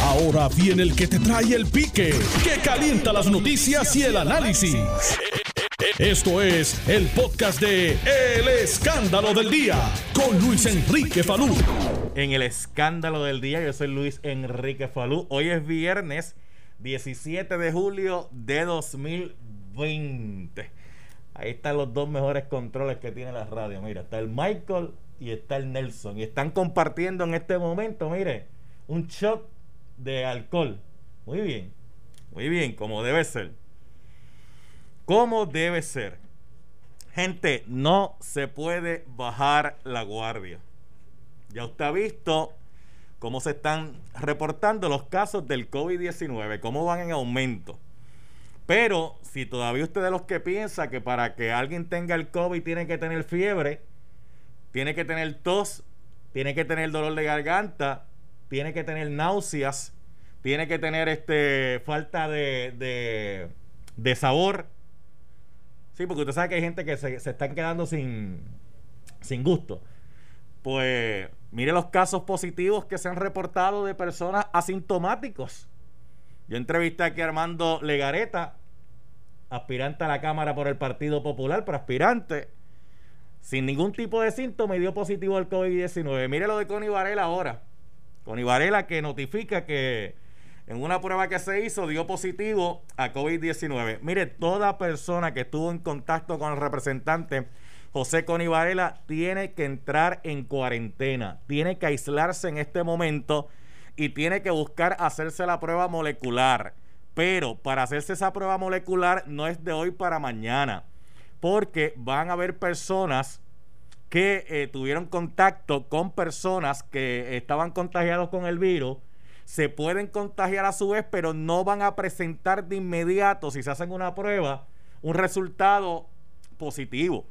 Ahora viene el que te trae el pique, que calienta las noticias y el análisis. Esto es el podcast de El Escándalo del Día con Luis Enrique Falú. En el Escándalo del Día, yo soy Luis Enrique Falú. Hoy es viernes 17 de julio de 2020. Ahí están los dos mejores controles que tiene la radio. Mira, está el Michael y está el Nelson. Y están compartiendo en este momento, mire, un shot de alcohol. Muy bien, muy bien, como debe ser. Como debe ser. Gente, no se puede bajar la guardia. Ya usted ha visto cómo se están reportando los casos del COVID-19, cómo van en aumento. Pero si todavía usted de los que piensa que para que alguien tenga el COVID tiene que tener fiebre, tiene que tener tos, tiene que tener dolor de garganta, tiene que tener náuseas, tiene que tener este falta de, de, sabor. Sí, porque usted sabe que hay gente que se, se están quedando sin, sin gusto. Pues mire los casos positivos que se han reportado de personas asintomáticos. Yo entrevisté aquí a Armando Legareta, aspirante a la Cámara por el Partido Popular, pero aspirante, sin ningún tipo de síntoma y dio positivo al COVID-19. Mire lo de Connie Varela ahora. Connie Varela que notifica que en una prueba que se hizo dio positivo a COVID-19. Mire, toda persona que estuvo en contacto con el representante José Varela tiene que entrar en cuarentena, tiene que aislarse en este momento y tiene que buscar hacerse la prueba molecular. Pero para hacerse esa prueba molecular no es de hoy para mañana, porque van a haber personas que eh, tuvieron contacto con personas que estaban contagiados con el virus, se pueden contagiar a su vez, pero no van a presentar de inmediato, si se hacen una prueba, un resultado positivo.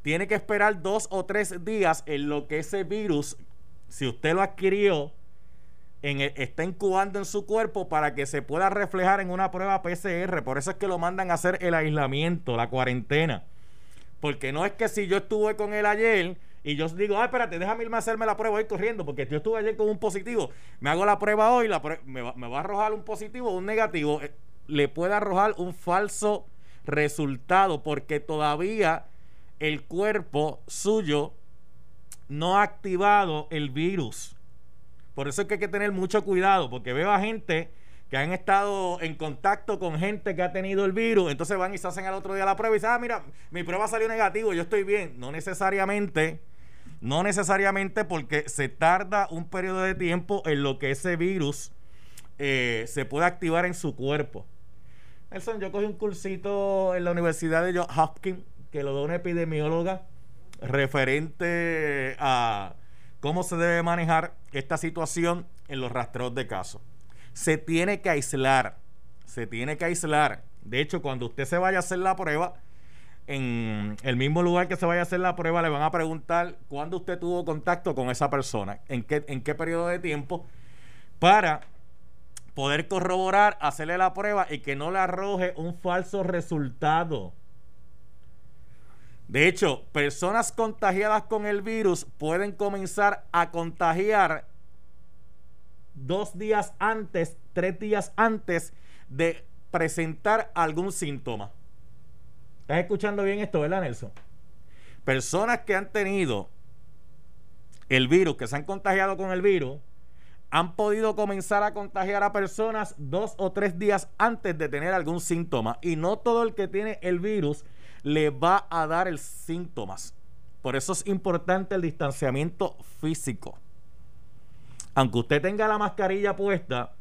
Tiene que esperar dos o tres días en lo que ese virus, si usted lo adquirió, en está incubando en su cuerpo para que se pueda reflejar en una prueba PCR. Por eso es que lo mandan a hacer el aislamiento, la cuarentena. Porque no es que si yo estuve con él ayer y yo digo, ah, espérate, déjame irme a hacerme la prueba hoy corriendo, porque yo estuve ayer con un positivo, me hago la prueba hoy, la me, va, a arrojar un positivo o un negativo, eh, le puede arrojar un falso resultado, porque todavía el cuerpo suyo no ha activado el virus. Por eso es que hay que tener mucho cuidado, porque veo a gente que han estado en contacto con gente que ha tenido el virus, entonces van y se hacen al otro día la prueba y dicen, ah, mira, mi prueba salió negativo, yo estoy bien. No necesariamente, no necesariamente porque se tarda un periodo de tiempo en lo que ese virus eh, se puede activar en su cuerpo. Nelson, yo cogí un cursito en la Universidad de Johns Hopkins que lo da una epidemióloga referente a cómo se debe manejar esta situación en los rastreos de casos se tiene que aislar. Se tiene que aislar. De hecho, cuando usted se vaya a hacer la prueba, en el mismo lugar que se vaya a hacer la prueba, le van a preguntar cuándo usted tuvo contacto con esa persona, en qué, en qué periodo de tiempo, para poder corroborar, hacerle la prueba y que no le arroje un falso resultado. De hecho, personas contagiadas con el virus pueden comenzar a contagiar dos días antes, tres días antes de presentar algún síntoma. ¿Estás escuchando bien esto, verdad, Nelson? Personas que han tenido el virus, que se han contagiado con el virus, han podido comenzar a contagiar a personas dos o tres días antes de tener algún síntoma. Y no todo el que tiene el virus le va a dar el síntomas. Por eso es importante el distanciamiento físico aunque usted tenga la mascarilla puesta,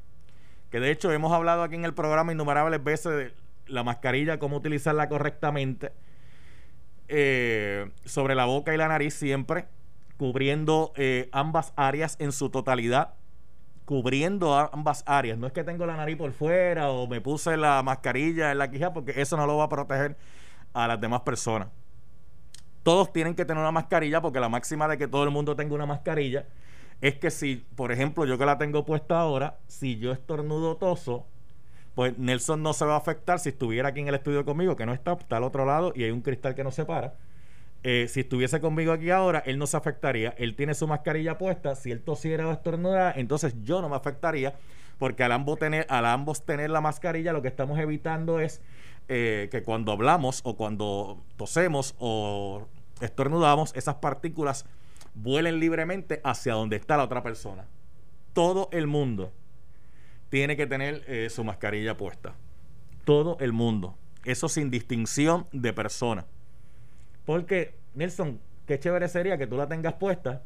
que de hecho hemos hablado aquí en el programa innumerables veces de la mascarilla, cómo utilizarla correctamente, eh, sobre la boca y la nariz siempre, cubriendo eh, ambas áreas en su totalidad, cubriendo ambas áreas. No es que tengo la nariz por fuera o me puse la mascarilla en la quija, porque eso no lo va a proteger a las demás personas. Todos tienen que tener una mascarilla porque la máxima de que todo el mundo tenga una mascarilla es que si, por ejemplo, yo que la tengo puesta ahora, si yo estornudo toso, pues Nelson no se va a afectar si estuviera aquí en el estudio conmigo, que no está, está al otro lado y hay un cristal que nos separa. eh, si estuviese conmigo aquí ahora, él no se afectaría. Él tiene su mascarilla puesta. Si él tosiera o estornudara, entonces yo no me afectaría. Porque al ambos tener, al ambos tener la mascarilla, lo que estamos evitando es eh, que cuando hablamos o cuando tosemos o estornudamos, esas partículas vuelen libremente hacia donde está la otra persona. Todo el mundo tiene que tener eh, su mascarilla puesta. Todo el mundo. Eso sin distinción de persona. Porque, Nelson, qué chévere sería que tú la tengas puesta,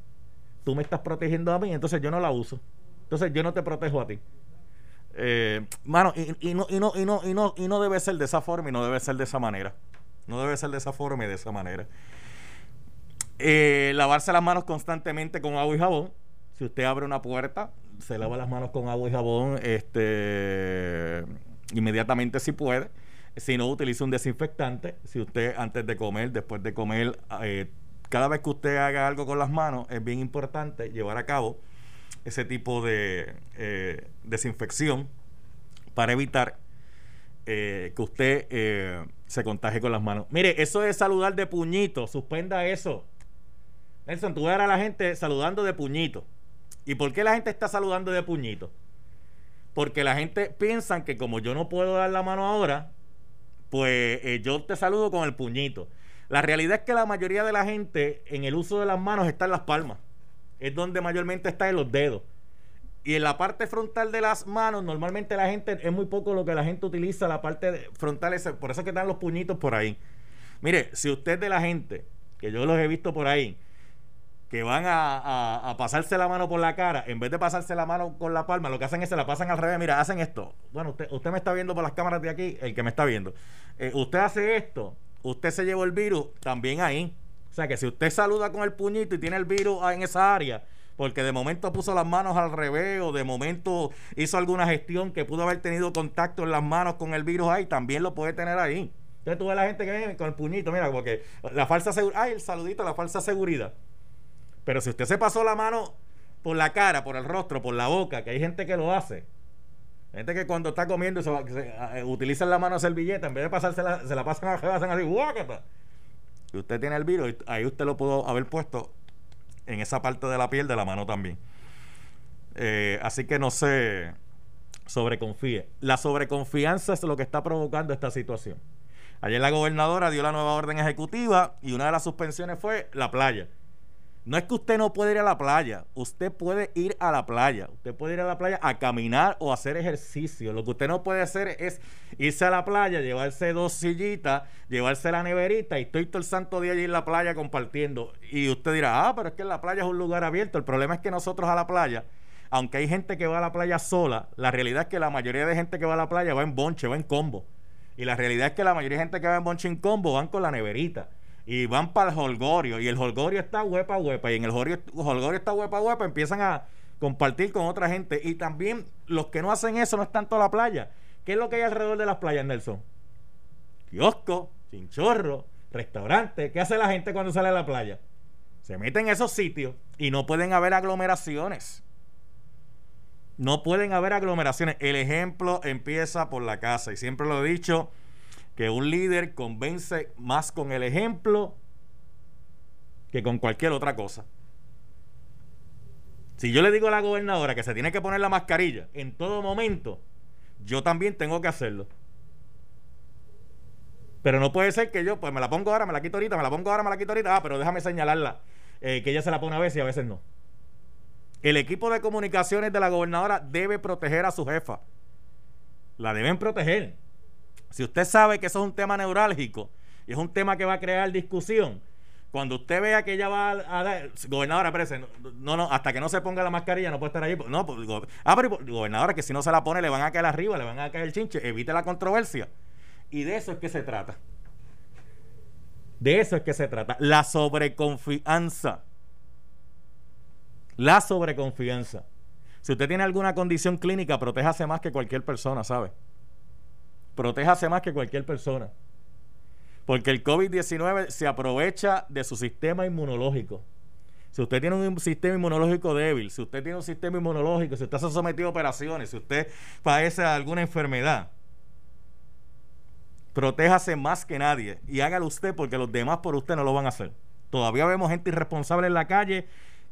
tú me estás protegiendo a mí, entonces yo no la uso. Entonces yo no te protejo a ti. Eh, mano, y, no, y, no, y, no, y, no, y no debe ser de esa forma y no debe ser de esa manera. No debe ser de esa forma y de esa manera. Eh, lavarse las manos constantemente con agua y jabón. Si usted abre una puerta, se lava las manos con agua y jabón este, inmediatamente si puede. Si no, utilice un desinfectante. Si usted antes de comer, después de comer, eh, cada vez que usted haga algo con las manos, es bien importante llevar a cabo ese tipo de eh, desinfección para evitar eh, que usted se contagie con las manos. Mire, eso es saludar de puñito, suspenda eso. Nelson, tú ver a la gente saludando de puñito. ¿Y por qué la gente está saludando de puñito? Porque la gente piensa que como yo no puedo dar la mano ahora, pues eh, yo te saludo con el puñito. La realidad es que la mayoría de la gente en el uso de las manos está en las palmas. Es donde mayormente está en los dedos. Y en la parte frontal de las manos, normalmente la gente, es muy poco lo que la gente utiliza, la parte frontal, por eso es que están los puñitos por ahí. Mire, si usted de la gente, que yo los he visto por ahí, que van a, pasarse la mano por la cara, en vez de pasarse la mano con la palma, lo que hacen es se la pasan al revés. Mira, hacen esto. Bueno, usted, usted me está viendo por las cámaras de aquí, el que me está viendo. Eh, usted hace esto, usted se llevó el virus también ahí. O sea que si usted saluda con el puñito y tiene el virus en esa área, porque de momento puso las manos al revés o de momento hizo alguna gestión que pudo haber tenido contacto en las manos con el virus ahí, también lo puede tener ahí. Entonces tú ves la gente que viene con el puñito, mira, porque la falsa seguridad, ay, el saludito, la falsa seguridad. Pero si usted se pasó la mano por la cara, por el rostro, por la boca, que hay gente que lo hace. Gente que cuando está comiendo se, eh, la mano servilleta, en vez de pasársela, se la pasan a hacen así, ¡guácata! Y usted tiene el virus, ahí usted lo pudo haber puesto en esa parte de la piel de la mano también. Eh, así que no se sobreconfíe. La sobreconfianza es lo que está provocando esta situación. Ayer la gobernadora dio la nueva orden ejecutiva y una de las suspensiones fue la playa. No es que usted no puede ir a la playa, usted puede ir a la playa, usted puede ir a la playa a caminar o hacer ejercicio. Lo que usted no puede hacer es irse a la playa, llevarse dos sillitas, llevarse la neverita y estoy todo el santo día allí en la playa compartiendo. Y usted dirá, ah, pero es que la playa es un lugar abierto. El problema es que nosotros a la playa, aunque hay gente que va a la playa sola, la realidad es que la mayoría de gente que va a la playa va en bonche, va en combo. Y la realidad es que la mayoría de gente que va en bonche en combo van con la neverita y van para el holgorio y el holgorio está huepa huepa y en el holgorio, está huepa huepa empiezan a compartir con otra gente. Y también los que no hacen eso no están toda la playa. ¿qué es lo que hay alrededor de las playas Nelson? kiosco, chinchorro restaurante. ¿qué hace la gente cuando sale a la playa? se meten en esos sitios y no pueden haber aglomeraciones. No pueden haber aglomeraciones. El ejemplo empieza por la casa y siempre lo he dicho que un líder convence más con el ejemplo que con cualquier otra cosa. Si yo le digo a la gobernadora que se tiene que poner la mascarilla en todo momento, yo también tengo que hacerlo. Pero no puede ser que yo, pues me la pongo ahora, me la quito ahorita, me la pongo ahora, me la quito ahorita. Ah, pero déjame señalarla, eh, que ella se la pone a veces y a veces no. El equipo de comunicaciones de la gobernadora debe proteger a su jefa. La deben proteger. Si usted sabe que eso es un tema neurálgico y es un tema que va a crear discusión, cuando usted vea que ella va a, gobernadora, espérese, no, no, hasta que no se ponga la mascarilla no puede estar ahí. No, pues, ah, pero gobernadora, que si no se la pone le van a caer arriba, le van a caer el chinche, evite la controversia. Y de eso es que se trata. De eso es que se trata. La sobreconfianza. La sobreconfianza. Si usted tiene alguna condición clínica, protéjase más que cualquier persona, ¿sabe? Protéjase más que cualquier persona. Porque el COVID-19 se aprovecha de su sistema inmunológico. Si usted tiene un sistema inmunológico débil, si usted tiene un sistema inmunológico, si usted se ha sometido a operaciones, si usted padece alguna enfermedad, protéjase más que nadie y hágalo usted porque los demás por usted no lo van a hacer. Todavía vemos gente irresponsable en la calle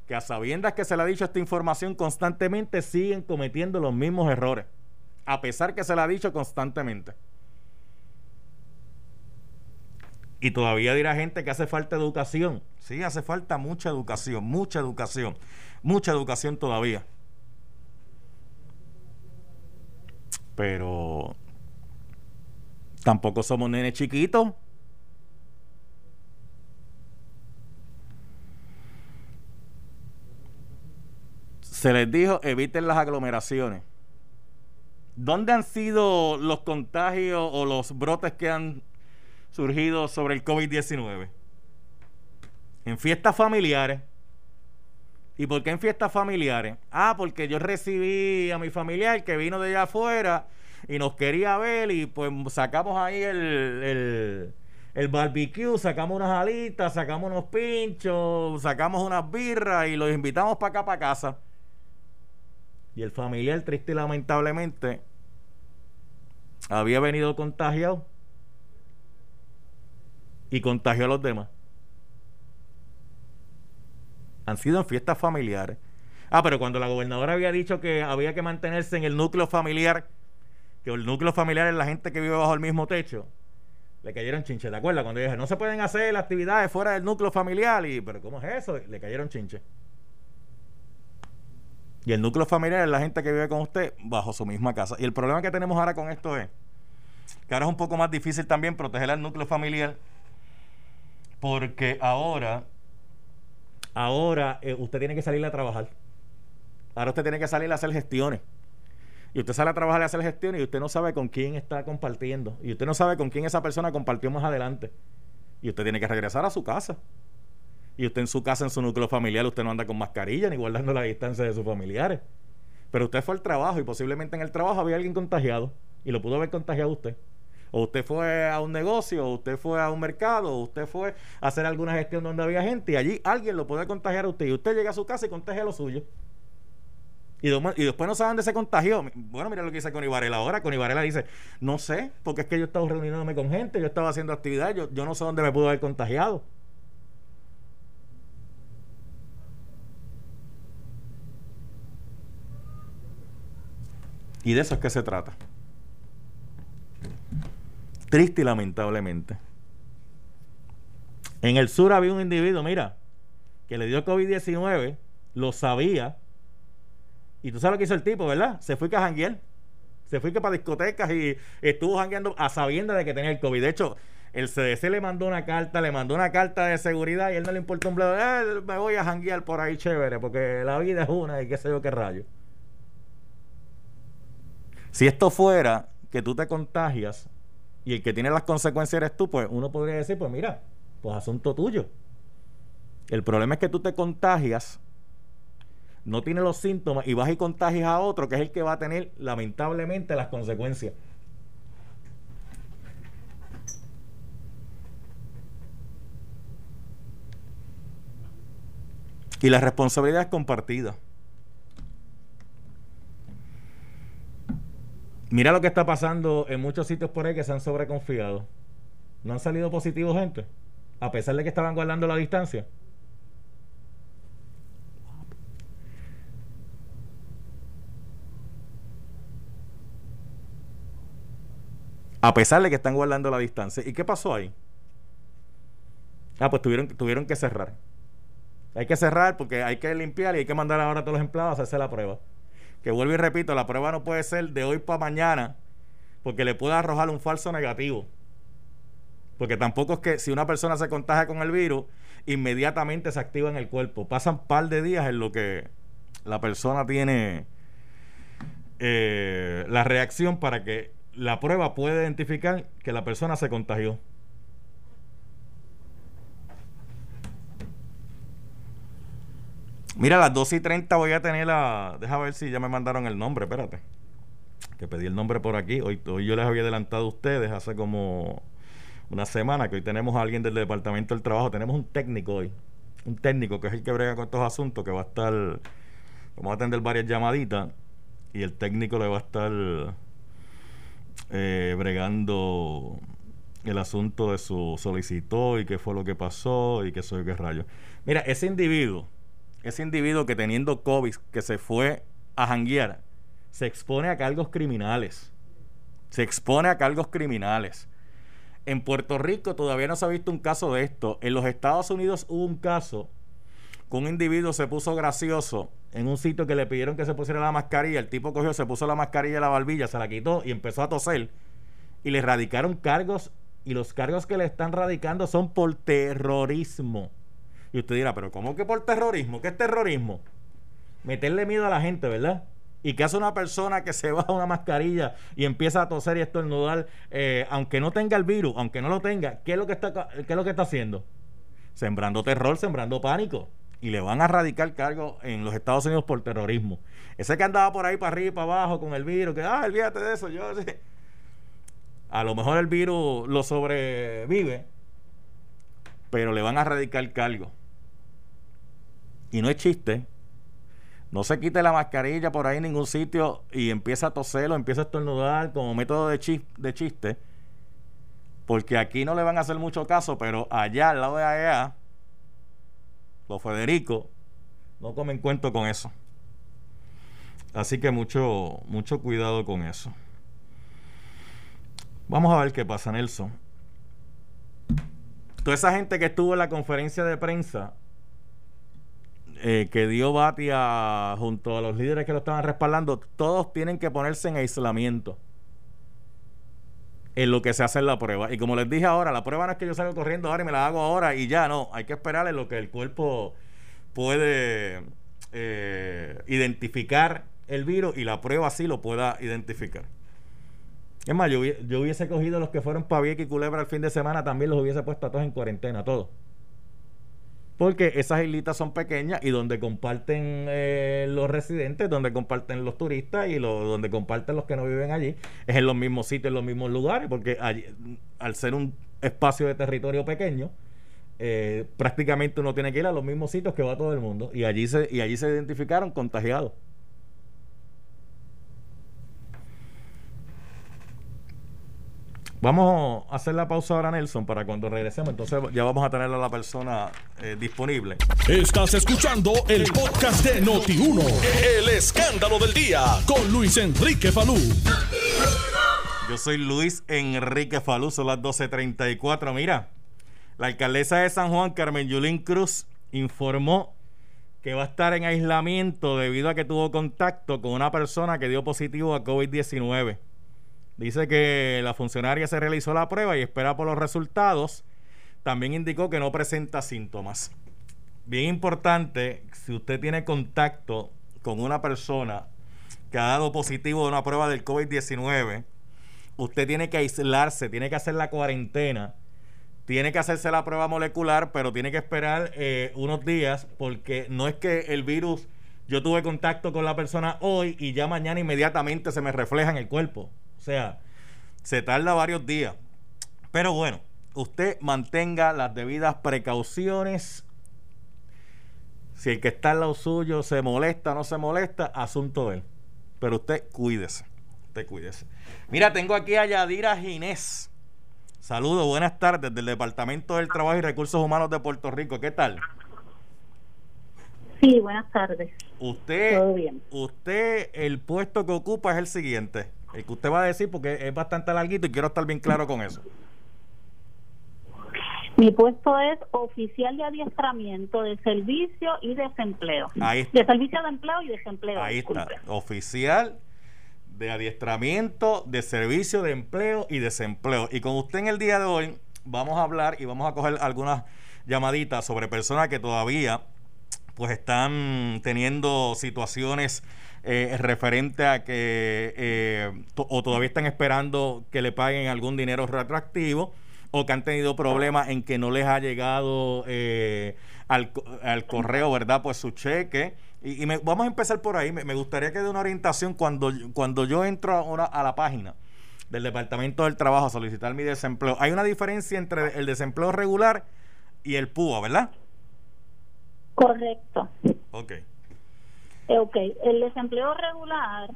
que a sabiendas que se le ha dicho esta información constantemente siguen cometiendo los mismos errores, a pesar que se le ha dicho constantemente. Y todavía dirá gente que hace falta educación. Sí, hace falta mucha educación, mucha educación, mucha educación todavía. Pero tampoco somos nenes chiquitos. Se les dijo eviten las aglomeraciones. ¿Dónde han sido los contagios o los brotes que han surgido sobre el COVID-19? En fiestas familiares. ¿Y por qué en fiestas familiares? Ah, porque yo recibí a mi familiar que vino de allá afuera y nos quería ver y pues sacamos ahí el, el, el barbecue, sacamos unas alitas, sacamos unos pinchos, sacamos unas birras y los invitamos para acá, para casa. Y el familiar, triste y lamentablemente, había venido contagiado y contagió a los demás. Han sido en fiestas familiares. Ah, pero cuando la gobernadora había dicho que había que mantenerse en el núcleo familiar, que el núcleo familiar es la gente que vive bajo el mismo techo, le cayeron chinches. ¿Te acuerdas? Cuando dije, no se pueden hacer actividades fuera del núcleo familiar. Y, pero ¿cómo es eso? Le cayeron chinches. Y el núcleo familiar es la gente que vive con usted bajo su misma casa. Y el problema que tenemos ahora con esto es que ahora es un poco más difícil también proteger al núcleo familiar porque ahora, ahora eh, usted tiene que salir a trabajar. Ahora usted tiene que salir a hacer gestiones. Y usted sale a trabajar y a hacer gestiones y usted no sabe con quién está compartiendo. Y usted no sabe con quién esa persona compartió más adelante. Y usted tiene que regresar a su casa y usted en su casa, en su núcleo familiar, usted no anda con mascarilla ni guardando la distancia de sus familiares. Pero usted fue al trabajo y posiblemente en el trabajo había alguien contagiado y lo pudo haber contagiado usted. O usted fue a un negocio, o usted fue a un mercado, o usted fue a hacer alguna gestión donde había gente y allí alguien lo puede contagiar a usted y usted llega a su casa y contagia lo suyo. Y, después no saben de ese contagio. Bueno, mira lo que dice Connie Varela ahora. Connie Varela dice, no sé, porque es que yo estaba reuniéndome con gente, yo estaba haciendo actividad, yo, yo no sé dónde me pudo haber contagiado. Y de eso es que se trata. Triste y lamentablemente. En el sur había un individuo, mira, que le dio COVID-19, lo sabía. Y tú sabes lo que hizo el tipo, ¿verdad? Se fue a janguear. Se fue para discotecas y estuvo jangueando a sabiendas de que tenía el COVID. De hecho, el CDC le mandó una carta, le mandó una carta de seguridad y él no le importó un bledo. Eh, me voy a janguear por ahí chévere, porque la vida es una y qué sé yo qué rayo. Si esto fuera que tú te contagias y el que tiene las consecuencias eres tú, pues uno podría decir, pues mira, pues asunto tuyo. El problema es que tú te contagias, no tienes los síntomas y vas y contagias a otro que es el que va a tener lamentablemente las consecuencias. Y la responsabilidad es compartida. Mira lo que está pasando en muchos sitios por ahí que se han sobreconfiado. No han salido positivos gente, a pesar de que estaban guardando la distancia. A pesar de que están guardando la distancia. ¿Y qué pasó ahí? Ah, pues tuvieron, tuvieron que cerrar. Hay que cerrar porque hay que limpiar y hay que mandar ahora a todos los empleados a hacerse la prueba que vuelvo y repito, la prueba no puede ser de hoy para mañana, porque le puede arrojar un falso negativo. Porque tampoco es que si una persona se contagia con el virus, inmediatamente se activa en el cuerpo. Pasan un par de días en lo que la persona tiene eh, la reacción para que la prueba pueda identificar que la persona se contagió. Mira, a las 2 y 30 voy a tener la. Deja ver si ya me mandaron el nombre, espérate. Que pedí el nombre por aquí. Hoy, hoy yo les había adelantado a ustedes hace como una semana que hoy tenemos a alguien del Departamento del Trabajo. Tenemos un técnico hoy. Un técnico que es el que brega con estos asuntos, que va a estar. Vamos a atender varias llamaditas. Y el técnico le va a estar eh, bregando el asunto de su solicitó y qué fue lo que pasó y qué soy qué rayo. Mira, ese individuo, ese individuo que teniendo COVID, que se fue a janguear, se expone a cargos criminales. Se expone a cargos criminales. En Puerto Rico todavía no se ha visto un caso de esto. En los Estados Unidos hubo un caso que un individuo se puso gracioso en un sitio que le pidieron que se pusiera la mascarilla. El tipo cogió, se puso la mascarilla y la barbilla, se la quitó y empezó a toser. Y le radicaron cargos. Y los cargos que le están radicando son por terrorismo. Y usted dirá, pero ¿cómo que por terrorismo? ¿Qué es terrorismo? Meterle miedo a la gente, ¿verdad? ¿Y qué hace una persona que se baja una mascarilla y empieza a toser y estornudar, eh, aunque no tenga el virus, aunque no lo tenga, ¿qué es lo que está, qué es lo que está haciendo? Sembrando terror, sembrando pánico. Y le van a radicar cargo en los Estados Unidos por terrorismo. Ese que andaba por ahí para arriba y para abajo con el virus, que, ah, olvídate de eso, yo sí. A lo mejor el virus lo sobrevive, pero le van a radicar cargo. Y no es chiste, no se quite la mascarilla por ahí en ningún sitio y empieza a toser o empieza a estornudar como método de, de chiste. Porque aquí no le van a hacer mucho caso, pero allá al lado de AEA, los Federico no comen cuento con eso. Así que mucho, mucho cuidado con eso. Vamos a ver qué pasa, Nelson. Toda esa gente que estuvo en la conferencia de prensa eh, que dio Batia junto a los líderes que lo estaban respaldando, todos tienen que ponerse en aislamiento en lo que se hace en la prueba. Y como les dije ahora, la prueba no es que yo salga corriendo ahora y me la hago ahora y ya, no, hay que esperar en lo que el cuerpo puede eh, identificar el virus y la prueba sí lo pueda identificar. Es más, yo, hubiese cogido los que fueron para Vieques y Culebra el fin de semana, también los hubiese puesto a todos en cuarentena, todos porque esas islitas son pequeñas y donde comparten eh, los residentes, donde comparten los turistas y donde comparten los que no viven allí, es en los mismos sitios, en los mismos lugares, porque al ser un espacio de territorio pequeño, eh, prácticamente uno tiene que ir a los mismos sitios que va todo el mundo y allí se, y allí se identificaron contagiados. Vamos a hacer la pausa ahora, Nelson, para cuando regresemos. Entonces ya vamos a tener a la persona eh, disponible. Estás escuchando el podcast de Noti1. El escándalo del día con Luis Enrique Falú. Yo soy Luis Enrique Falú, son las 12.34. Mira, la alcaldesa de San Juan, Carmen Yulín Cruz, informó que va a estar en aislamiento debido a que tuvo contacto con una persona que dio positivo a COVID-19. Dice que la funcionaria se realizó la prueba y espera por los resultados. También indicó que no presenta síntomas. Bien importante, si usted tiene contacto con una persona que ha dado positivo de una prueba del COVID-19, usted tiene que aislarse, tiene que hacer la cuarentena, tiene que hacerse la prueba molecular, pero tiene que esperar eh, unos días porque no es que el virus, yo tuve contacto con la persona hoy y ya mañana inmediatamente se me refleja en el cuerpo. O sea, se tarda varios días. Pero bueno, usted mantenga las debidas precauciones. Si el que está al lado suyo se molesta o no se molesta, asunto de él. Pero usted cuídese. Usted cuídese. Mira, tengo aquí a Yadira Ginés. Saludos, buenas tardes del Departamento del Trabajo y Recursos Humanos de Puerto Rico. ¿Qué tal? Sí, buenas tardes. Usted, Todo bien. usted, el puesto que ocupa es el siguiente. El que usted va a decir porque es bastante larguito y quiero estar bien claro con eso. Mi puesto es oficial de adiestramiento de servicio y desempleo. Ahí De servicio de empleo y desempleo. Ahí está. Oficial de adiestramiento de servicio de empleo y desempleo. Y con usted en el día de hoy vamos a hablar y vamos a coger algunas llamaditas sobre personas que todavía pues están teniendo situaciones eh, referente a que eh, o todavía están esperando que le paguen algún dinero retroactivo o que han tenido problemas en que no les ha llegado eh, al, correo, ¿verdad? Pues su cheque. Y, vamos a empezar por ahí. Me, gustaría que dé una orientación cuando, cuando yo entro a, una, a la página del Departamento del Trabajo a solicitar mi desempleo. Hay una diferencia entre el desempleo regular y el PUA, ¿verdad? Correcto. Ok. Eh, ok, el desempleo regular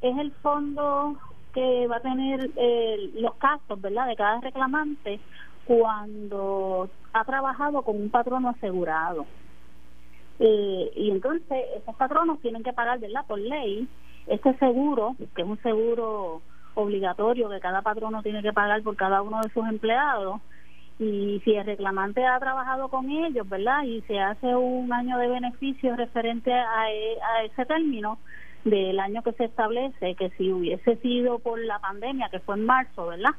es el fondo que va a tener eh, los casos, ¿verdad?, de cada reclamante cuando ha trabajado con un patrono asegurado. Eh, y entonces esos patronos tienen que pagar, ¿verdad?, por ley, este seguro, que es un seguro obligatorio que cada patrono tiene que pagar por cada uno de sus empleados, y si el reclamante ha trabajado con ellos, ¿verdad? Y se hace un año de beneficio referente a, e, a ese término del año que se establece, que si hubiese sido por la pandemia, que fue en marzo, ¿verdad?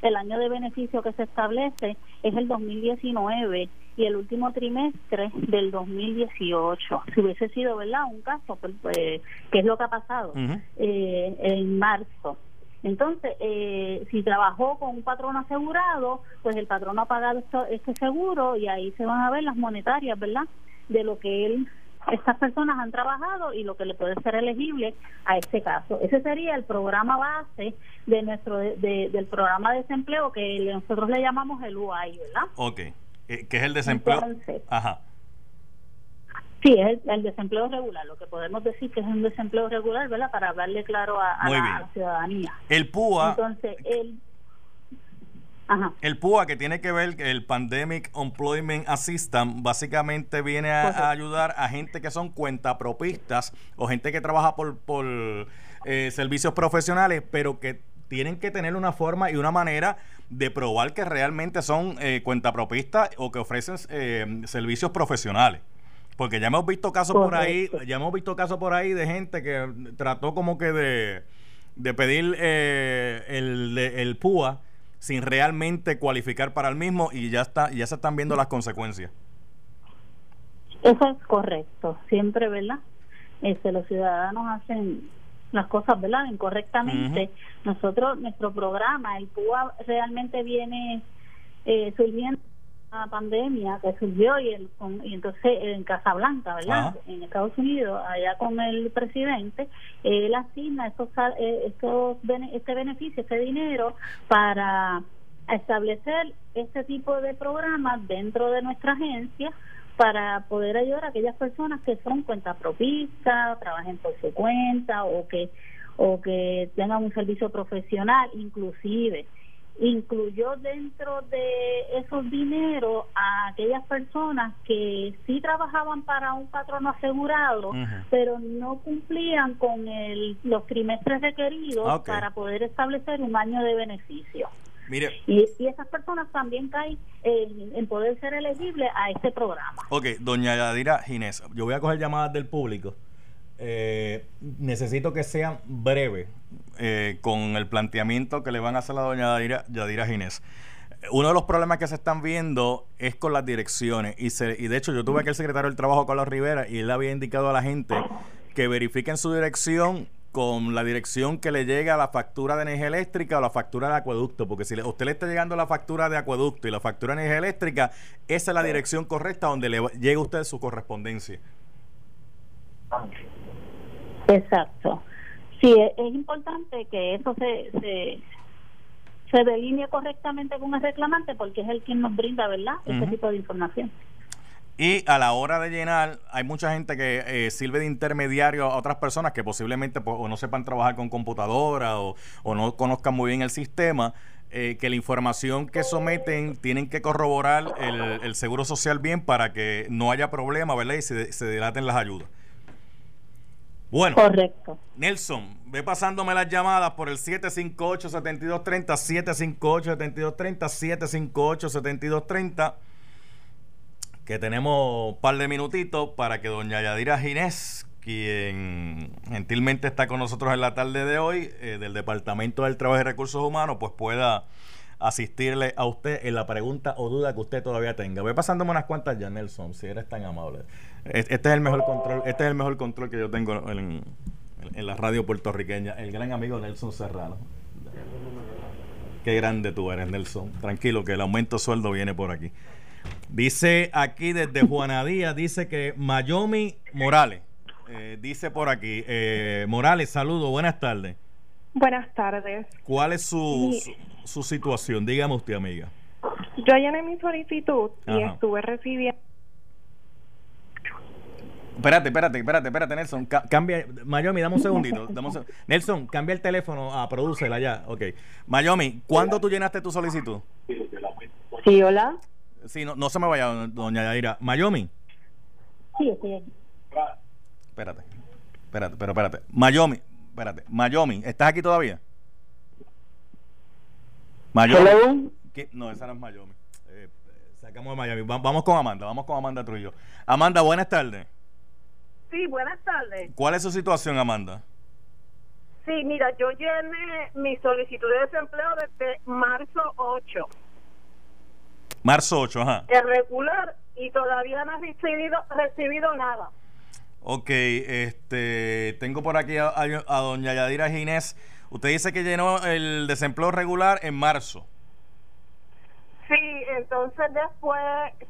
El año de beneficio que se establece es el 2019 y el último trimestre del 2018. Si hubiese sido, ¿verdad? Un caso, pues, pues ¿qué es lo que ha pasado? eh, en marzo entonces, eh, si trabajó con un patrón asegurado, pues el patrón ha pagado este seguro y ahí se van a ver las monetarias, ¿verdad? De lo que él, estas personas han trabajado y lo que le puede ser elegible a este caso. Ese sería el programa base de nuestro de, del programa de desempleo que nosotros le llamamos el UAI, ¿verdad? Ok, eh, que es el desempleo. Ajá Sí, es el, desempleo regular, lo que podemos decir que es un desempleo regular, ¿verdad? Para hablarle claro a, la, ciudadanía. El PUA. Entonces, el. Ajá. El PUA que tiene que ver el Pandemic Employment Assistant básicamente viene a, ayudar a gente que son cuentapropistas o gente que trabaja por, por eh, servicios profesionales, pero que tienen que tener una forma y una manera de probar que realmente son eh, cuentapropistas o que ofrecen eh, servicios profesionales. Porque ya hemos visto casos por ahí, ya hemos visto casos por ahí de gente que trató como que de, de pedir eh, el, el PUA sin realmente cualificar para el mismo y ya está ya se están viendo las consecuencias. Eso es correcto, siempre, ¿verdad? Este, los ciudadanos hacen las cosas, ¿verdad? Incorrectamente. Nosotros, nuestro programa, el PUA realmente viene eh, surgiendo pandemia que surgió y, el, y entonces en Casablanca, ¿verdad? En Estados Unidos, allá con el presidente, él asigna estos, eh, estos este beneficio, este dinero para establecer este tipo de programas dentro de nuestra agencia para poder ayudar a aquellas personas que son cuentapropistas, trabajen por su cuenta o que o que tengan un servicio profesional, inclusive incluyó dentro de esos dineros a aquellas personas que sí trabajaban para un patrono asegurado, pero no cumplían con el, los trimestres requeridos para poder establecer un año de beneficio. Mire. Y, esas personas también caen en, poder ser elegibles a este programa. Ok, doña Yadira Ginés, yo voy a coger llamadas del público. Eh, necesito que sean breves eh, con el planteamiento que le van a hacer a la doña Yadira, Ginés. Uno de los problemas que se están viendo es con las direcciones. Y, de hecho, yo tuve aquí el secretario del Trabajo, Carlos Rivera, y él había indicado a la gente que verifiquen su dirección con la dirección que le llega a la factura de energía eléctrica o la factura de acueducto, porque si a usted le está llegando la factura de acueducto y la factura de energía eléctrica, esa es la dirección correcta donde le llega usted su correspondencia. Exacto. Sí, es, importante que eso se, se, se delinee correctamente con el reclamante porque es el quien nos brinda, ¿verdad?, ese tipo de información. Y a la hora de llenar, hay mucha gente que eh, sirve de intermediario a otras personas que posiblemente pues, o no sepan trabajar con computadora o, no conozcan muy bien el sistema, eh, que la información que someten tienen que corroborar el, el, seguro social bien para que no haya problema, ¿verdad? Y se, se delaten las ayudas. Bueno, correcto. Nelson, ve pasándome las llamadas por el 758-7230, 758-7230, 758-7230, que tenemos un par de minutitos para que doña Yadira Ginés, quien gentilmente está con nosotros en la tarde de hoy, eh, del Departamento del Trabajo y Recursos Humanos, pues pueda asistirle a usted en la pregunta o duda que usted todavía tenga. Voy pasándome unas cuantas ya, Nelson, si eres tan amable. Este es el mejor control, este es el mejor control que yo tengo en, la radio puertorriqueña. El gran amigo Nelson Serrano. Qué grande tú eres, Nelson. Tranquilo, que el aumento de sueldo viene por aquí. Dice aquí desde Juanadía, dice que Mayomi Morales. Eh, dice por aquí, eh, Morales, saludo, buenas tardes. Buenas tardes. ¿Cuál es su, su, situación? Dígame usted, amiga. Yo llené mi solicitud y estuve recibiendo Espérate, espérate, espérate, espérate, Nelson. cambia. Mayomi, dame un segundito. Nelson, cambia el teléfono a producela ya. Ok. Mayomi, ¿cuándo tú llenaste tu solicitud? Sí, hola. Sí, no, no se me vaya, doña Yaira. Mayomi. Sí, estoy Espérate. Espérate, pero espérate. Mayomi, espérate. Mayomi, ¿estás aquí todavía? Mayomi. No, esa no es Mayomi. Eh, sacamos de Miami. vamos con Amanda, vamos con Amanda Trujillo. Amanda, buenas tardes. Sí, buenas tardes. ¿Cuál es su situación, Amanda? Sí, mira, yo llené mi solicitud de desempleo desde marzo 8. Marzo 8, ajá. Es regular y todavía no he recibido, recibido nada. Ok, este, tengo por aquí a, a doña Yadira Ginés. Usted dice que llenó el desempleo regular en marzo. Sí, entonces después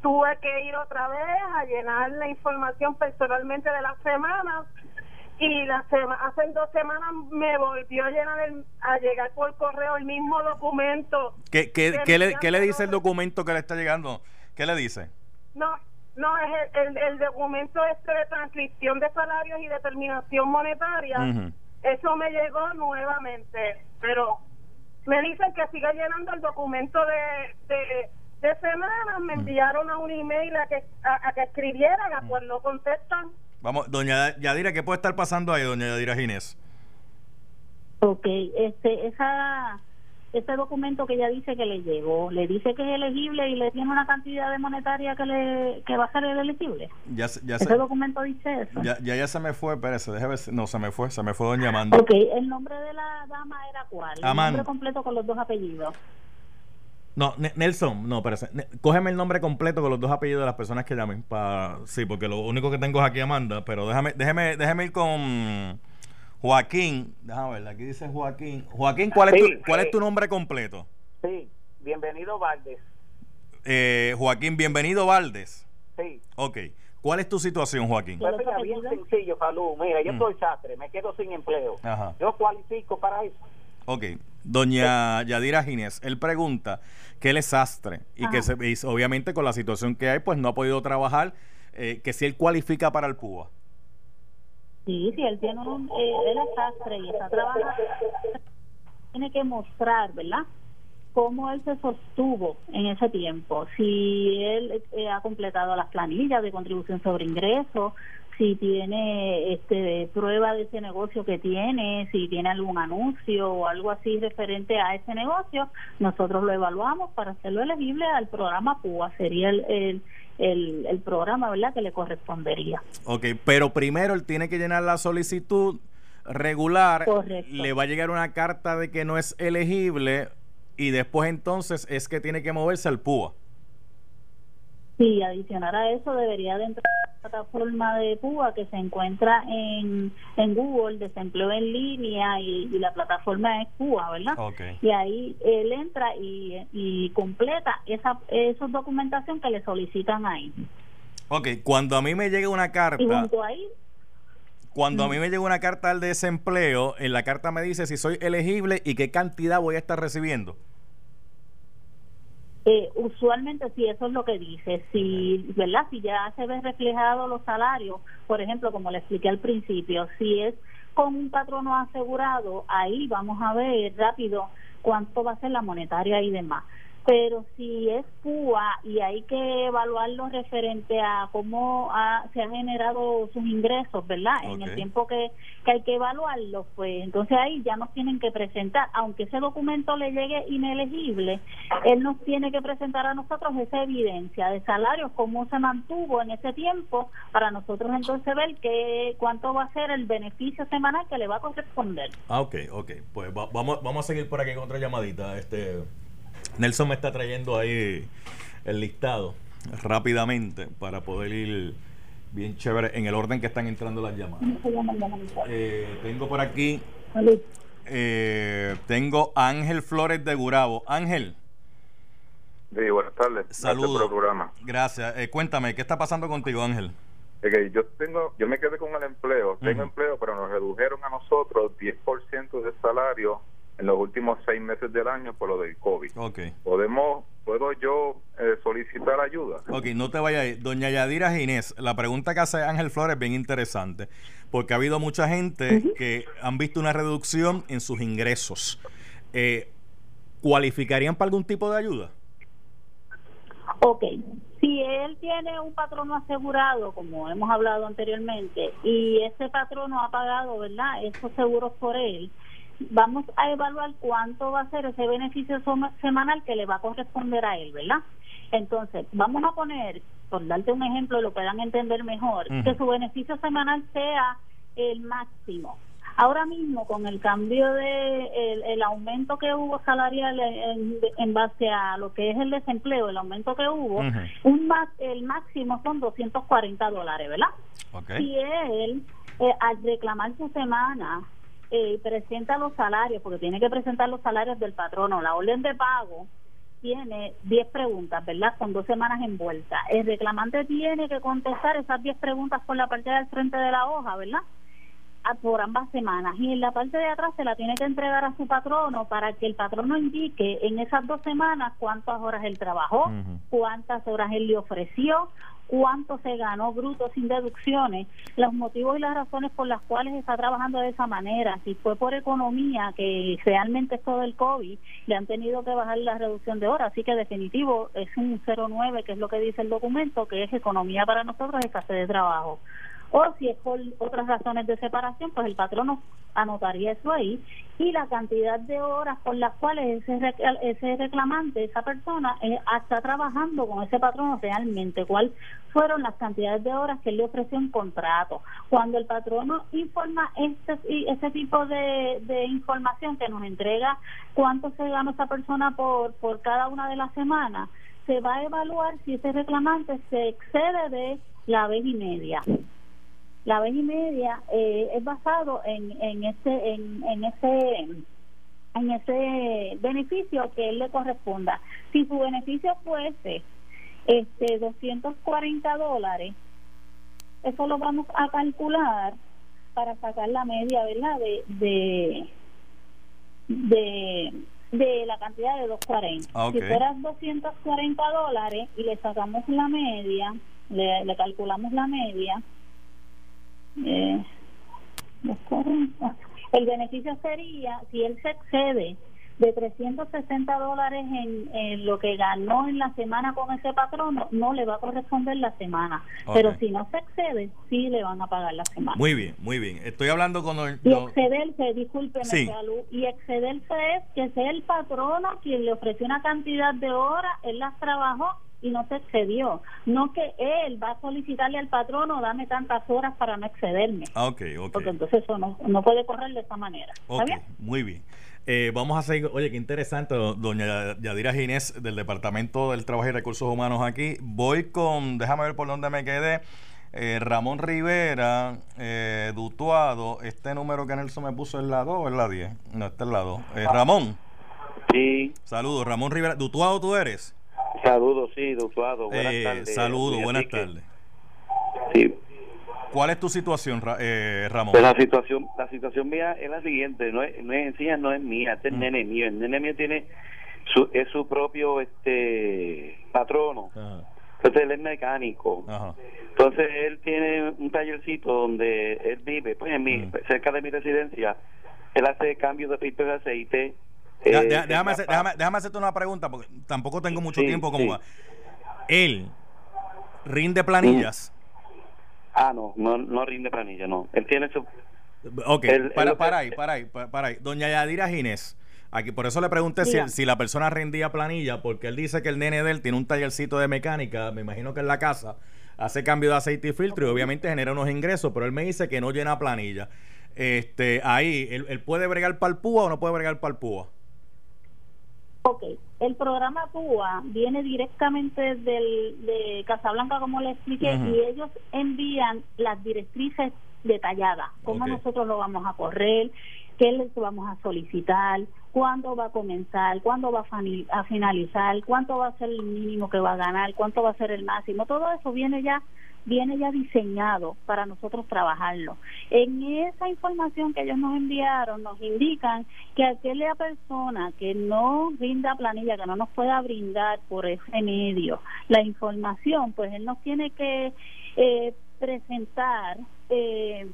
tuve que ir otra vez a llenar la información personalmente de la semana y la hace dos semanas me volvió a llenar a llegar por correo el mismo documento. ¿Qué, qué, qué le, ¿Qué le dice el documento que le está llegando? ¿Qué le dice? No, no, es el, el, documento este de transcripción de salarios y determinación monetaria. Eso me llegó nuevamente, pero me dicen que siga llenando el documento de, de, semana, me mm. enviaron a un email a que, a, que escribieran, a mm. pues no contestan. Vamos, doña Yadira, ¿qué puede estar pasando ahí, doña Yadira Ginés? Ok, este, esa ese documento que ella dice que le llegó, le dice que es elegible y le tiene una cantidad de monetaria que le que va a ser elegible. Ya, ya ese documento dice eso. Ya, ya, se me fue, espérese, déjeme ver. No, se me fue, se me fue doña Amanda. Ok, el nombre de la dama era cuál? El nombre completo con los dos apellidos. No, Nelson, no, espérese. Cógeme el nombre completo con los dos apellidos de las personas que llamen. para sí, porque lo único que tengo es aquí Amanda, pero déjame, déjeme, déjeme ir con Joaquín, déjame ver, aquí dice Joaquín. Joaquín, ¿cuál, es, tu, cuál es tu nombre completo? Sí, bienvenido Valdes. Eh, Joaquín, bienvenido Valdes. Sí. Ok. ¿Cuál es tu situación, Joaquín? Pues bien sencillo, Falú. Mira, yo mm. soy sastre, me quedo sin empleo. Ajá. Yo cualifico para eso. Ok. Doña Yadira Ginés, él pregunta que él es sastre y que se, obviamente con la situación que hay, pues no ha podido trabajar, eh, que si él cualifica para el PUA. Sí, sí, él tiene un, eh, él es y está trabajando, tiene que mostrar, ¿verdad? Cómo él se sostuvo en ese tiempo, si él eh, ha completado las planillas de contribución sobre ingresos, si tiene este prueba de ese negocio que tiene, si tiene algún anuncio o algo así referente a ese negocio, nosotros lo evaluamos para hacerlo elegible al programa PUA, sería el el, el programa, ¿verdad?, que le correspondería. Ok, pero primero él tiene que llenar la solicitud regular, le va a llegar una carta de que no es elegible y después entonces es que tiene que moverse al PUA. Sí, adicionar a eso debería de entrar plataforma de PUA que se encuentra en, en Google, desempleo en línea y, la plataforma es PUA, ¿verdad? Y ahí él entra y, y completa esa, esa documentación que le solicitan ahí. Ok, cuando a mí me llega una carta... Y junto ahí cuando a mí me llega una carta al desempleo, en la carta me dice si soy elegible y qué cantidad voy a estar recibiendo. Eh, usualmente sí, eso es lo que dice. Si, ¿verdad? Si ya se ve reflejado los salarios, por ejemplo, como le expliqué al principio, si es con un patrono asegurado, ahí vamos a ver rápido cuánto va a ser la monetaria y demás pero si es PUA y hay que evaluarlo referente a cómo se han generado sus ingresos, ¿verdad? En el tiempo que, hay que evaluarlo, pues entonces ahí ya nos tienen que presentar, aunque ese documento le llegue inelegible, él nos tiene que presentar a nosotros esa evidencia de salarios, cómo se mantuvo en ese tiempo, para nosotros entonces ver qué, cuánto va a ser el beneficio semanal que le va a corresponder. Ah, ok, ok. Pues vamos, vamos a seguir por aquí con otra llamadita. Este Nelson me está trayendo ahí el listado rápidamente para poder ir bien chévere en el orden que están entrando las llamadas. Eh, tengo por aquí, eh, tengo Ángel Flores de Gurabo. Ángel. Sí, buenas tardes. Saludos. programa. Gracias. Eh, cuéntame, ¿qué está pasando contigo, Ángel? yo tengo, yo me quedé con el empleo, tengo empleo, pero nos redujeron a nosotros 10% de salario en los últimos seis meses del año por lo del COVID. Okay. Podemos ¿puedo yo eh, solicitar ayuda? Ok, no te vayas ahí. Doña Yadira Ginés, la pregunta que hace Ángel Flores es bien interesante, porque ha habido mucha gente que han visto una reducción en sus ingresos. Eh, ¿Cualificarían para algún tipo de ayuda? Ok, si él tiene un patrono asegurado, como hemos hablado anteriormente, y ese patrono ha pagado, ¿verdad?, esos seguros por él, vamos a evaluar cuánto va a ser ese beneficio semanal que le va a corresponder a él, ¿verdad? Entonces, vamos a poner, por darte un ejemplo, lo puedan entender mejor, que su beneficio semanal sea el máximo. Ahora mismo, con el cambio de el, aumento que hubo salarial en, base a lo que es el desempleo, el aumento que hubo, un más, el máximo son 240 dólares, ¿verdad? Si él, eh, al reclamar su semana, eh, presenta los salarios, porque tiene que presentar los salarios del patrono, la orden de pago tiene 10 preguntas, ¿verdad? Con dos semanas envueltas. El reclamante tiene que contestar esas 10 preguntas por la parte del frente de la hoja, ¿verdad? por ambas semanas y en la parte de atrás se la tiene que entregar a su patrono para que el patrono indique en esas dos semanas cuántas horas él trabajó, cuántas horas él le ofreció, cuánto se ganó bruto sin deducciones, los motivos y las razones por las cuales está trabajando de esa manera, si fue por economía, que realmente es todo el COVID, le han tenido que bajar la reducción de horas, así que definitivo es un 09, que es lo que dice el documento, que es economía para nosotros, escasez de trabajo o si es por otras razones de separación, pues el patrono anotaría eso ahí y la cantidad de horas por las cuales ese, ese reclamante, esa persona, eh, está trabajando con ese patrono realmente, cuáles fueron las cantidades de horas que él le ofreció en contrato. Cuando el patrono informa este, ese tipo de, de información que nos entrega cuánto se gana esa persona por, por cada una de las semanas, se va a evaluar si ese reclamante se excede de la vez y media la vez y media eh, es basado en, en ese en, en ese en ese beneficio que él le corresponda. Si su beneficio fuese este 240 dólares eso lo vamos a calcular para sacar la media verdad de de de, de la cantidad de 240 si fuera 240 dólares y le sacamos la media le, le calculamos la media eh, el beneficio sería, si él se excede de 360 dólares en, lo que ganó en la semana con ese patrono, no le va a corresponder la semana. Pero si no se excede, sí le van a pagar la semana. Muy bien, muy bien. Estoy hablando con... Y excederse, discúlpeme, salud, y excederse es que sea el patrono quien le ofreció una cantidad de horas, él las trabajó y no se excedió. No que él va a solicitarle al patrono, dame tantas horas para no excederme. Ah, ok, ok. Porque entonces eso no, no puede correr de esa manera. ¿Está bien? Muy bien. Eh, vamos a seguir. Oye, qué interesante, doña Yadira Ginés, del Departamento del Trabajo y Recursos Humanos aquí. Voy con, déjame ver por dónde me quedé. Eh, Ramón Rivera, eh, Dutuado. Este número que Nelson me puso es la 2 o es la 10. No, este es la 2. Eh, Ramón. Sí. Saludos, Ramón Rivera. ¿Dutuado tú eres? Saludos, sí, Dutuado. Buenas eh, tardes. Saludos, buenas tardes. Sí. ¿Cuál es tu situación, eh, Ramón? Pues la situación, la situación mía es la siguiente, no es, no es no es mía, este es mm. nene mío, el nene mío tiene su, es su propio este patrono. Entonces él es mecánico. Entonces él tiene un tallercito donde él vive, pues en mi, mm. cerca de mi residencia. Él hace cambios de filtro de aceite, eh, déjame, déjame, hacerte una pregunta, porque tampoco tengo mucho tiempo como Él rinde planillas. Ah, no, no, no rinde planilla, no. Él tiene su... Ok, para, para ahí, para ahí, para ahí. Doña Yadira Ginés, aquí por eso le pregunté si, si, la persona rendía planilla, porque él dice que el nene de él tiene un tallercito de mecánica, me imagino que en la casa, hace cambio de aceite y filtro y obviamente genera unos ingresos, pero él me dice que no llena planilla. Este, ahí, ¿él, él puede bregar para el púa o no puede bregar para el púa? Ok, el programa PUA viene directamente del, de Casablanca, como le expliqué, y ellos envían las directrices detalladas, cómo nosotros lo vamos a correr, qué les vamos a solicitar, cuándo va a comenzar, cuándo va a, a finalizar, cuánto va a ser el mínimo que va a ganar, cuánto va a ser el máximo, todo eso viene ya viene ya diseñado para nosotros trabajarlo. En esa información que ellos nos enviaron, nos indican que aquella persona que no brinda planilla, que no nos pueda brindar por ese medio la información, pues él nos tiene que eh, presentar eh,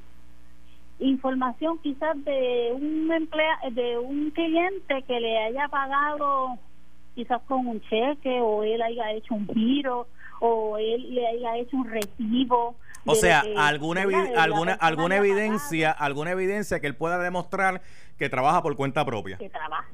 información quizás de un emplea de un cliente que le haya pagado quizás con un cheque o él haya hecho un giro o él le haya hecho un recibo o sea, alguna alguna alguna evidencia, alguna evidencia que él pueda demostrar que trabaja por cuenta propia. Que trabaja,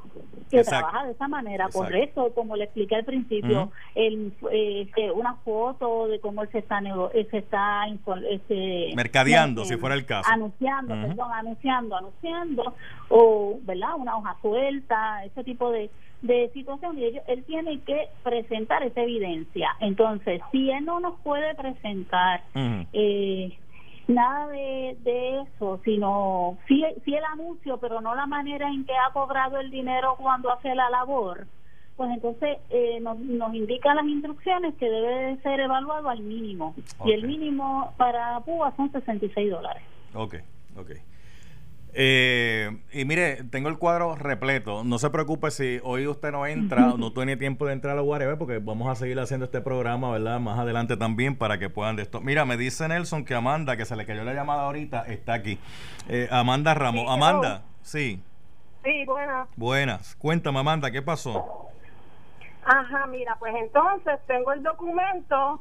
que trabaja de esa manera, correcto, como le expliqué al principio, el, este, una foto de cómo él se está se está este, mercadeando, si fuera el caso. Anunciando, perdón, anunciando, anunciando o, ¿verdad? Una hoja suelta, ese tipo de de situación y ellos, él tiene que presentar esa evidencia. Entonces, si él no nos puede presentar eh, nada de, de, eso, sino si el anuncio, pero no la manera en que ha cobrado el dinero cuando hace la labor, pues entonces eh, nos, nos indica las instrucciones que debe ser evaluado al mínimo. Y el mínimo para PUA son 66 dólares. Ok, ok. Eh, y mire, tengo el cuadro repleto. No se preocupe si hoy usted no entra o no tiene tiempo de entrar a whatever, porque vamos a seguir haciendo este programa, ¿verdad? Más adelante también para que puedan de esto. Mira, me dice Nelson que Amanda, que se le cayó la llamada ahorita, está aquí. Eh, Amanda Ramos. Amanda, sí. Sí, buenas. Buenas. Cuéntame, Amanda, ¿qué pasó? Ajá, mira, pues entonces tengo el documento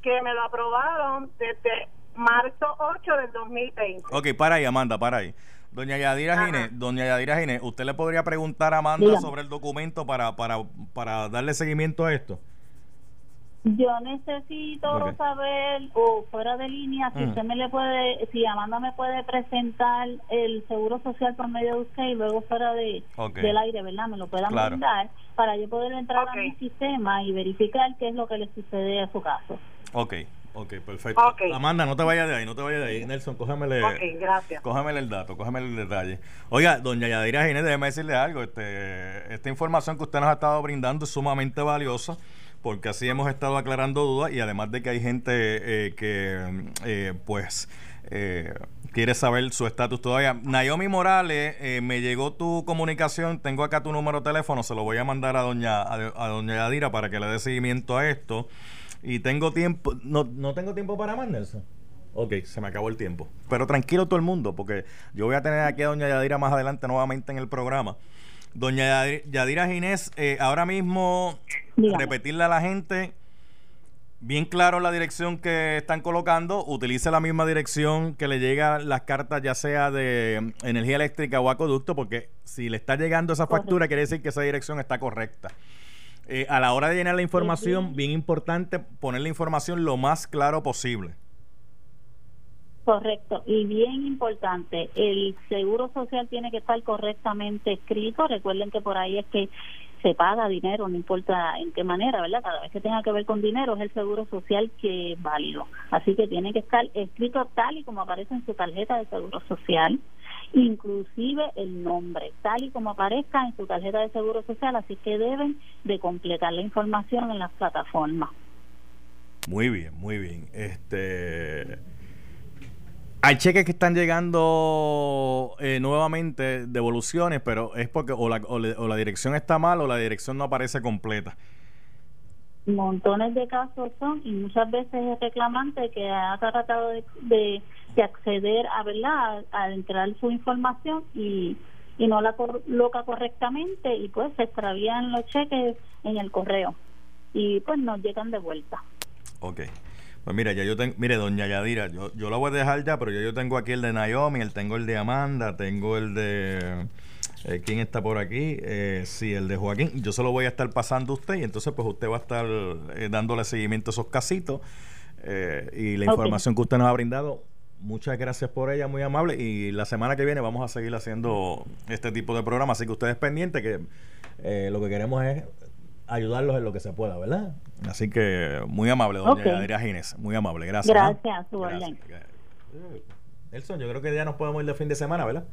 que me lo aprobaron desde marzo 8 del 2020. Ok, para ahí, Amanda, para ahí. Doña Yadira Gine, doña Yadira Gine, ¿usted le podría preguntar a Amanda sobre el documento para, para, para darle seguimiento a esto? Yo necesito saber, o fuera de línea, si mm. usted me le puede, si Amanda me puede presentar el seguro social por medio de usted y luego fuera de, del aire, ¿verdad? Me lo puedan mandar para yo poder entrar a mi sistema y verificar qué es lo que le sucede a su caso. Ok, Ok, perfecto. Amanda, no te vayas de ahí, no te vayas de ahí. Nelson, cógemele, gracias. cógemele el dato, cógemele el detalle. Oiga, doña Yadira Ginés, déjeme decirle algo. Este, esta información que usted nos ha estado brindando es sumamente valiosa porque así hemos estado aclarando dudas y además de que hay gente eh, que, eh, pues, eh, quiere saber su estatus todavía. Naomi Morales, me llegó tu comunicación, tengo acá tu número de teléfono, se lo voy a mandar a doña, a doña Yadira para que le dé seguimiento a esto. Y tengo tiempo. No, no tengo tiempo para más, Nelson. Ok, se me acabó el tiempo. Pero tranquilo todo el mundo, porque yo voy a tener aquí a Doña Yadira más adelante nuevamente en el programa. Doña Yadira, Ginés, eh, ahora mismo repetirle a la gente, bien claro la dirección que están colocando, utilice la misma dirección que le llegan las cartas, ya sea de energía eléctrica o acueducto, porque si le está llegando esa factura, quiere decir que esa dirección está correcta. Eh, a la hora de llenar la información, bien importante poner la información lo más claro posible. Correcto, y bien importante, el seguro social tiene que estar correctamente escrito. Recuerden que por ahí es que se paga dinero, no importa en qué manera, ¿verdad? Cada vez que tenga que ver con dinero es el seguro social que es válido. Así que tiene que estar escrito tal y como aparece en su tarjeta de seguro social inclusive el nombre, tal y como aparezca en su tarjeta de seguro social, así que deben de completar la información en las plataformas. Muy bien, muy bien. Este hay cheques que están llegando eh, nuevamente, devoluciones, pero es porque o la, o, la dirección está mal o la dirección no aparece completa montones de casos son y muchas veces el reclamante que ha tratado de, de acceder a verdad a, entrar su información y, y no la coloca correctamente y pues se extravían los cheques en el correo y pues nos llegan de vuelta. Ok. Pues mira, ya yo tengo, mire, doña Yadira, yo, yo la voy a dejar ya, pero ya yo tengo aquí el de Naomi, el tengo el de Amanda, tengo el de... Eh, ¿Quién está por aquí? Eh, sí, el de Joaquín. Yo se lo voy a estar pasando a usted y entonces pues usted va a estar eh, dándole seguimiento a esos casitos eh, y la información que usted nos ha brindado Muchas gracias por ella, muy amable. Y la semana que viene vamos a seguir haciendo este tipo de programa. Así que ustedes pendientes que eh, lo que queremos es ayudarlos en lo que se pueda, ¿verdad? Así que muy amable, doña okay. Gines. Muy amable, gracias. Gracias, su Nelson, yo creo que ya nos podemos ir de fin de semana, ¿verdad?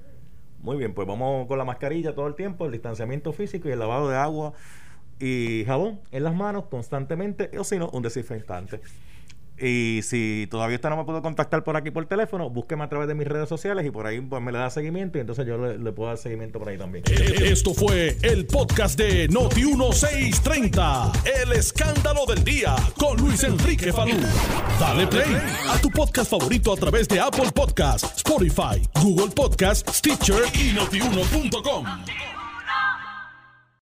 Muy bien, pues vamos con la mascarilla todo el tiempo, el distanciamiento físico y el lavado de agua y jabón en las manos constantemente, o si no, un desinfectante. Y si todavía usted no me pudo contactar por aquí por teléfono, búsqueme a través de mis redes sociales y por ahí pues, me le da seguimiento y entonces yo le, puedo dar seguimiento por ahí también. Eh, esto fue el podcast de Noti 1630, El escándalo del día con Luis Enrique Falú. Dale play a tu podcast favorito a través de Apple Podcasts, Spotify, Google Podcasts, Stitcher y notiuno.com.